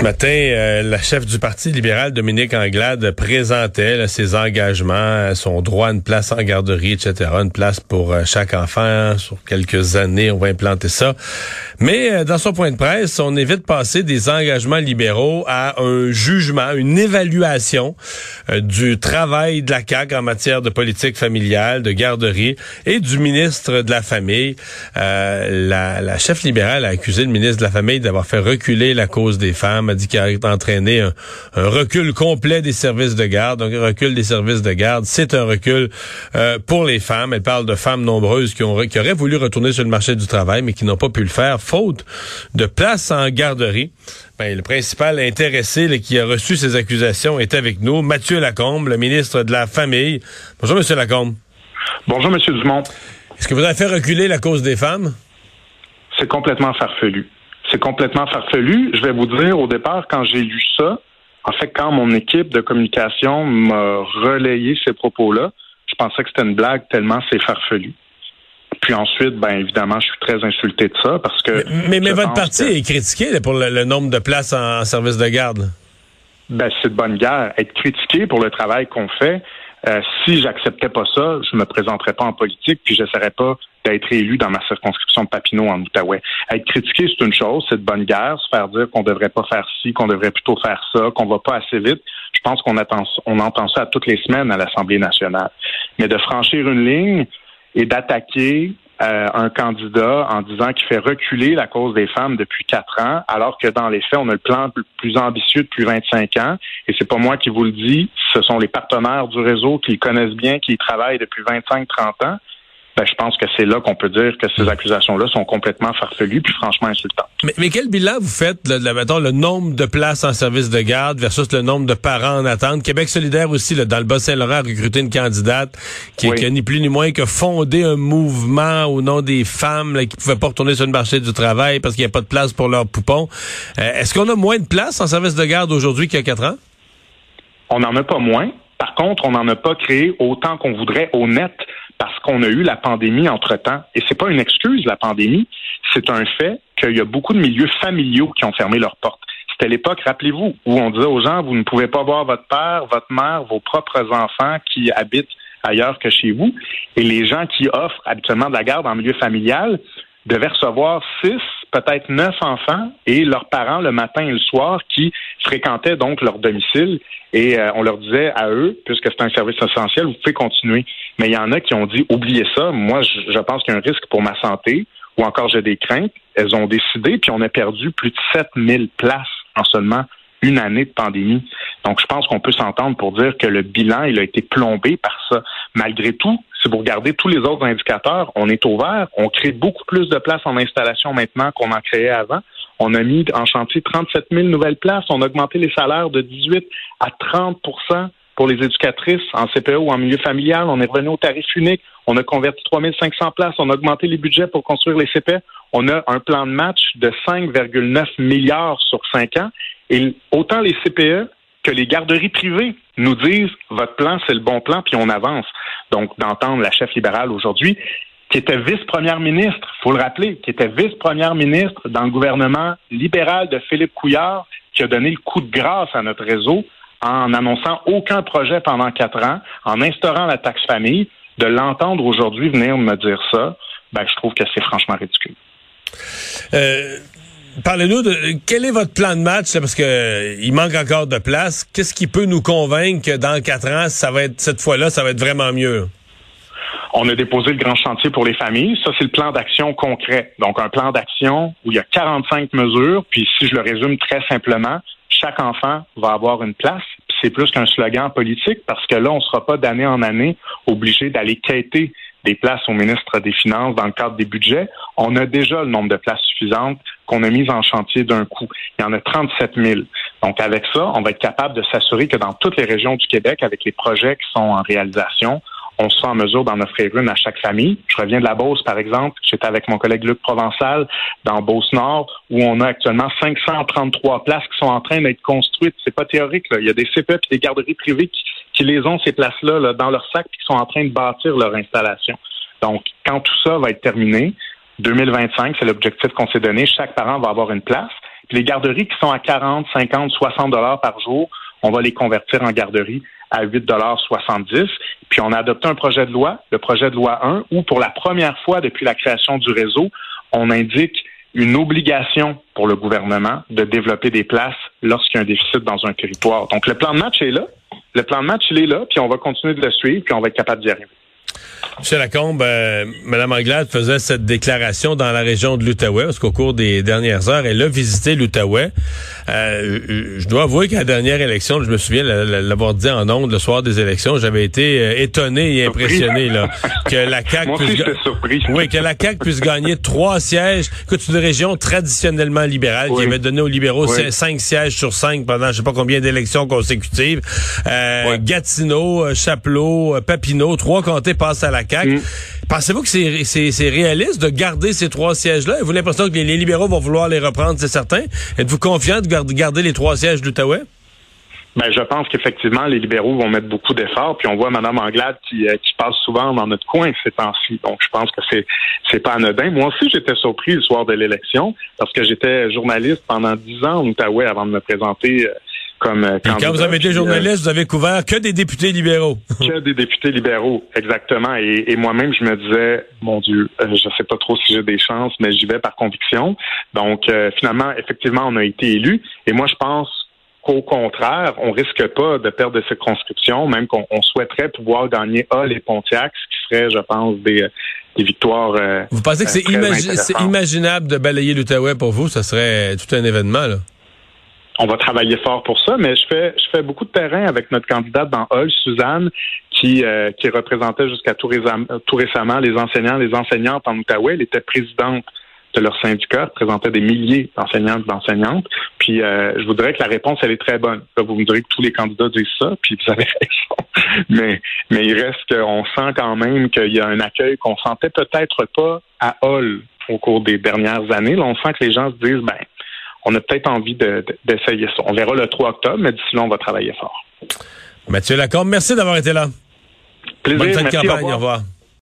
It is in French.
Ce matin, euh, la chef du Parti libéral, Dominique Anglade, présentait ses engagements, son droit à une place en garderie, etc., une place pour euh, chaque enfant. Sur quelques années, on va implanter ça. Mais euh, dans son point de presse, on évite de passer des engagements libéraux à un jugement, une évaluation du travail de la CAQ en matière de politique familiale, de garderie et du ministre de la Famille. La, la chef libérale a accusé le ministre de la Famille d'avoir fait reculer la cause des femmes a dit qu'il a entraîné un, recul complet des services de garde. Donc, un recul des services de garde, c'est un recul euh, pour les femmes. Elle parle de femmes nombreuses qui, ont, qui auraient voulu retourner sur le marché du travail, mais qui n'ont pas pu le faire, faute de place en garderie. Ben, le principal intéressé qui a reçu ces accusations est avec nous, Mathieu Lacombe, le ministre de la Famille. Bonjour, Monsieur Lacombe. Bonjour, Monsieur Dumont. Est-ce que vous avez fait reculer la cause des femmes? C'est complètement farfelu c'est complètement farfelu. Je vais vous dire, au départ, quand j'ai lu ça, en fait, quand mon équipe de communication m'a relayé ces propos-là, je pensais que c'était une blague tellement c'est farfelu. Puis ensuite, ben évidemment, je suis très insulté de ça parce que. Mais, mais, votre parti est critiqué pour le, nombre de places en, service de garde. Ben, c'est de bonne guerre. Être critiqué pour le travail qu'on fait, euh, si j'acceptais pas ça, je me présenterais pas en politique, puis j'essaierais pas d'être élu dans ma circonscription de Papineau en Outaouais. Être critiqué, c'est une chose, c'est de bonne guerre, se faire dire qu'on devrait pas faire ci, qu'on devrait plutôt faire ça, qu'on va pas assez vite. Je pense qu'on entend ça toutes les semaines à l'Assemblée nationale. Mais de franchir une ligne et d'attaquer euh, un candidat en disant qu'il fait reculer la cause des femmes depuis quatre ans, alors que dans les faits, on a le plan plus ambitieux depuis 25 ans. Et c'est pas moi qui vous le dis, ce sont les partenaires du réseau qui connaissent bien, qui y travaillent depuis 25-30 ans. Ben, je pense que c'est là qu'on peut dire que ces accusations-là sont complètement farfelues puis franchement insultantes. Mais, quel bilan vous faites, de, le nombre de places en service de garde versus le nombre de parents en attente? Québec solidaire aussi, là, dans le Bas-Saint-Laurent, a recruté une candidate qui, a ni plus ni moins que fondé un mouvement au nom des femmes qui ne pouvaient pas retourner sur le marché du travail parce qu'il n'y a pas de place pour leurs poupons. Euh, est-ce qu'on a moins de places en service de garde aujourd'hui qu'il y a quatre ans? On n'en a pas moins. Par contre, on n'en a pas créé autant qu'on voudrait au net parce qu'on a eu la pandémie entre-temps. Et c'est pas une excuse, la pandémie, c'est un fait qu'il y a beaucoup de milieux familiaux qui ont fermé leurs portes. C'était l'époque, rappelez-vous, où on disait aux gens, vous ne pouvez pas voir votre père, votre mère, vos propres enfants qui habitent ailleurs que chez vous. Et les gens qui offrent habituellement de la garde en milieu familial devaient recevoir six, peut-être neuf enfants et leurs parents le matin et le soir qui fréquentaient donc leur domicile. Et euh, on leur disait à eux, puisque c'est un service essentiel, vous pouvez continuer. Mais il y en a qui ont dit, oubliez ça, moi je, je pense qu'il y a un risque pour ma santé ou encore j'ai des craintes. Elles ont décidé, puis on a perdu plus de 7000 places en seulement une année de pandémie. Donc, je pense qu'on peut s'entendre pour dire que le bilan, il a été plombé par ça. Malgré tout, si vous regardez tous les autres indicateurs, on est ouvert. On crée beaucoup plus de places en installation maintenant qu'on en créait avant. On a mis en chantier 37 000 nouvelles places. On a augmenté les salaires de 18 à 30% pour les éducatrices en CPE ou en milieu familial. On est revenu au tarif unique. On a converti 3 500 places. On a augmenté les budgets pour construire les CPE. On a un plan de match de 5,9 milliards sur 5 ans. Et autant les CPE que les garderies privées nous disent votre plan, c'est le bon plan, puis on avance. Donc, d'entendre la chef libérale aujourd'hui, qui était vice-première ministre, faut le rappeler, qui était vice-première ministre dans le gouvernement libéral de Philippe Couillard, qui a donné le coup de grâce à notre réseau en annonçant aucun projet pendant quatre ans, en instaurant la taxe famille, de l'entendre aujourd'hui venir me dire ça, ben, je trouve que c'est franchement ridicule. Euh, Parlez-nous de quel est votre plan de match parce que euh, il manque encore de place. Qu'est-ce qui peut nous convaincre que dans quatre ans, ça va être cette fois-là, ça va être vraiment mieux? On a déposé le grand chantier pour les familles. Ça, c'est le plan d'action concret. Donc, un plan d'action où il y a 45 mesures. Puis, si je le résume très simplement, chaque enfant va avoir une place. C'est plus qu'un slogan politique parce que là, on ne sera pas d'année en année obligé d'aller quêter des places au ministre des Finances dans le cadre des budgets. On a déjà le nombre de places suffisantes qu'on a mises en chantier d'un coup. Il y en a 37 000. Donc, avec ça, on va être capable de s'assurer que dans toutes les régions du Québec, avec les projets qui sont en réalisation, on sera en mesure d'en offrir une à chaque famille. Je reviens de la Beauce, par exemple. J'étais avec mon collègue Luc Provençal dans Beauce-Nord, où on a actuellement 533 places qui sont en train d'être construites. C'est pas théorique. Là. Il y a des CPE et des garderies privées qui, qui les ont, ces places-là, dans leur sac, et qui sont en train de bâtir leur installation. Donc, quand tout ça va être terminé, 2025, c'est l'objectif qu'on s'est donné, chaque parent va avoir une place. Puis les garderies qui sont à 40, 50, 60 dollars par jour, on va les convertir en garderies à 8,70 Puis on a adopté un projet de loi, le projet de loi 1, où pour la première fois depuis la création du réseau, on indique une obligation pour le gouvernement de développer des places lorsqu'il y a un déficit dans un territoire. Donc le plan de match est là. Le plan de match, il est là, puis on va continuer de le suivre, puis on va être capable d'y arriver. M. Lacombe, euh, Mme Anglade faisait cette déclaration dans la région de l'Outaouais, parce qu'au cours des dernières heures, elle a visité l'Outaouais. Euh, je dois avouer qu'à la dernière élection, je me souviens l'avoir dit en ondes le soir des élections, j'avais été euh, étonné et impressionné là, que la CAQ puisse, oui, que la CAQ puisse gagner trois sièges. Écoute, c'est une région traditionnellement libérale qui avait donné aux libéraux cinq sièges sur cinq pendant je sais pas combien d'élections consécutives. Euh, Gatineau, Chapelot, Papineau, trois comtés à la CAQ. Mm. Pensez-vous que c'est réaliste de garder ces trois sièges-là? Avez-vous l'impression que les, libéraux vont vouloir les reprendre, c'est certain? Êtes-vous confiant de garder, les trois sièges d'Outaouais? Ben, je pense qu'effectivement, les libéraux vont mettre beaucoup d'efforts. Puis on voit Mme Anglade qui, euh, qui passe souvent dans notre coin ces temps-ci. Donc, je pense que c'est c'est pas anodin. Moi aussi, j'étais surpris le soir de l'élection parce que j'étais journaliste pendant dix ans en Outaouais avant de me présenter euh, comme euh, quand vous avez été journaliste, vous avez couvert que des députés libéraux. que des députés libéraux, exactement. Et, moi-même, je me disais, mon Dieu, euh, je sais pas trop si j'ai des chances, mais j'y vais par conviction. Donc, euh, finalement, effectivement, on a été élus. Et moi, je pense qu'au contraire, on risque pas de perdre de circonscriptions, même qu'on souhaiterait pouvoir gagner Hall et Pontiac, ce qui serait, je pense, des, des victoires. vous pensez que c'est imaginable de balayer l'Outaouais pour vous? Ça serait tout un événement, là? On va travailler fort pour ça, mais je fais je fais beaucoup de terrain avec notre candidate dans Hall, Suzanne, qui euh, qui représentait jusqu'à tout, récemment les enseignants, les enseignantes en Outaouais. Elle était présidente de leur syndicat, représentait des milliers d'enseignants et d'enseignantes. Puis euh, je voudrais que la réponse elle est très bonne. vous me direz que tous les candidats disent ça, puis vous avez raison. mais mais il reste qu'on sent quand même qu'il y a un accueil qu'on sentait peut-être pas à Hall au cours des dernières années. Là, on sent que les gens se disent ben on a peut-être envie d'essayer ça. On verra le 3 octobre, mais d'ici là, on va travailler fort. Mathieu Lacombe, merci d'avoir été là. Plaisir, Bonne campagne, Au revoir.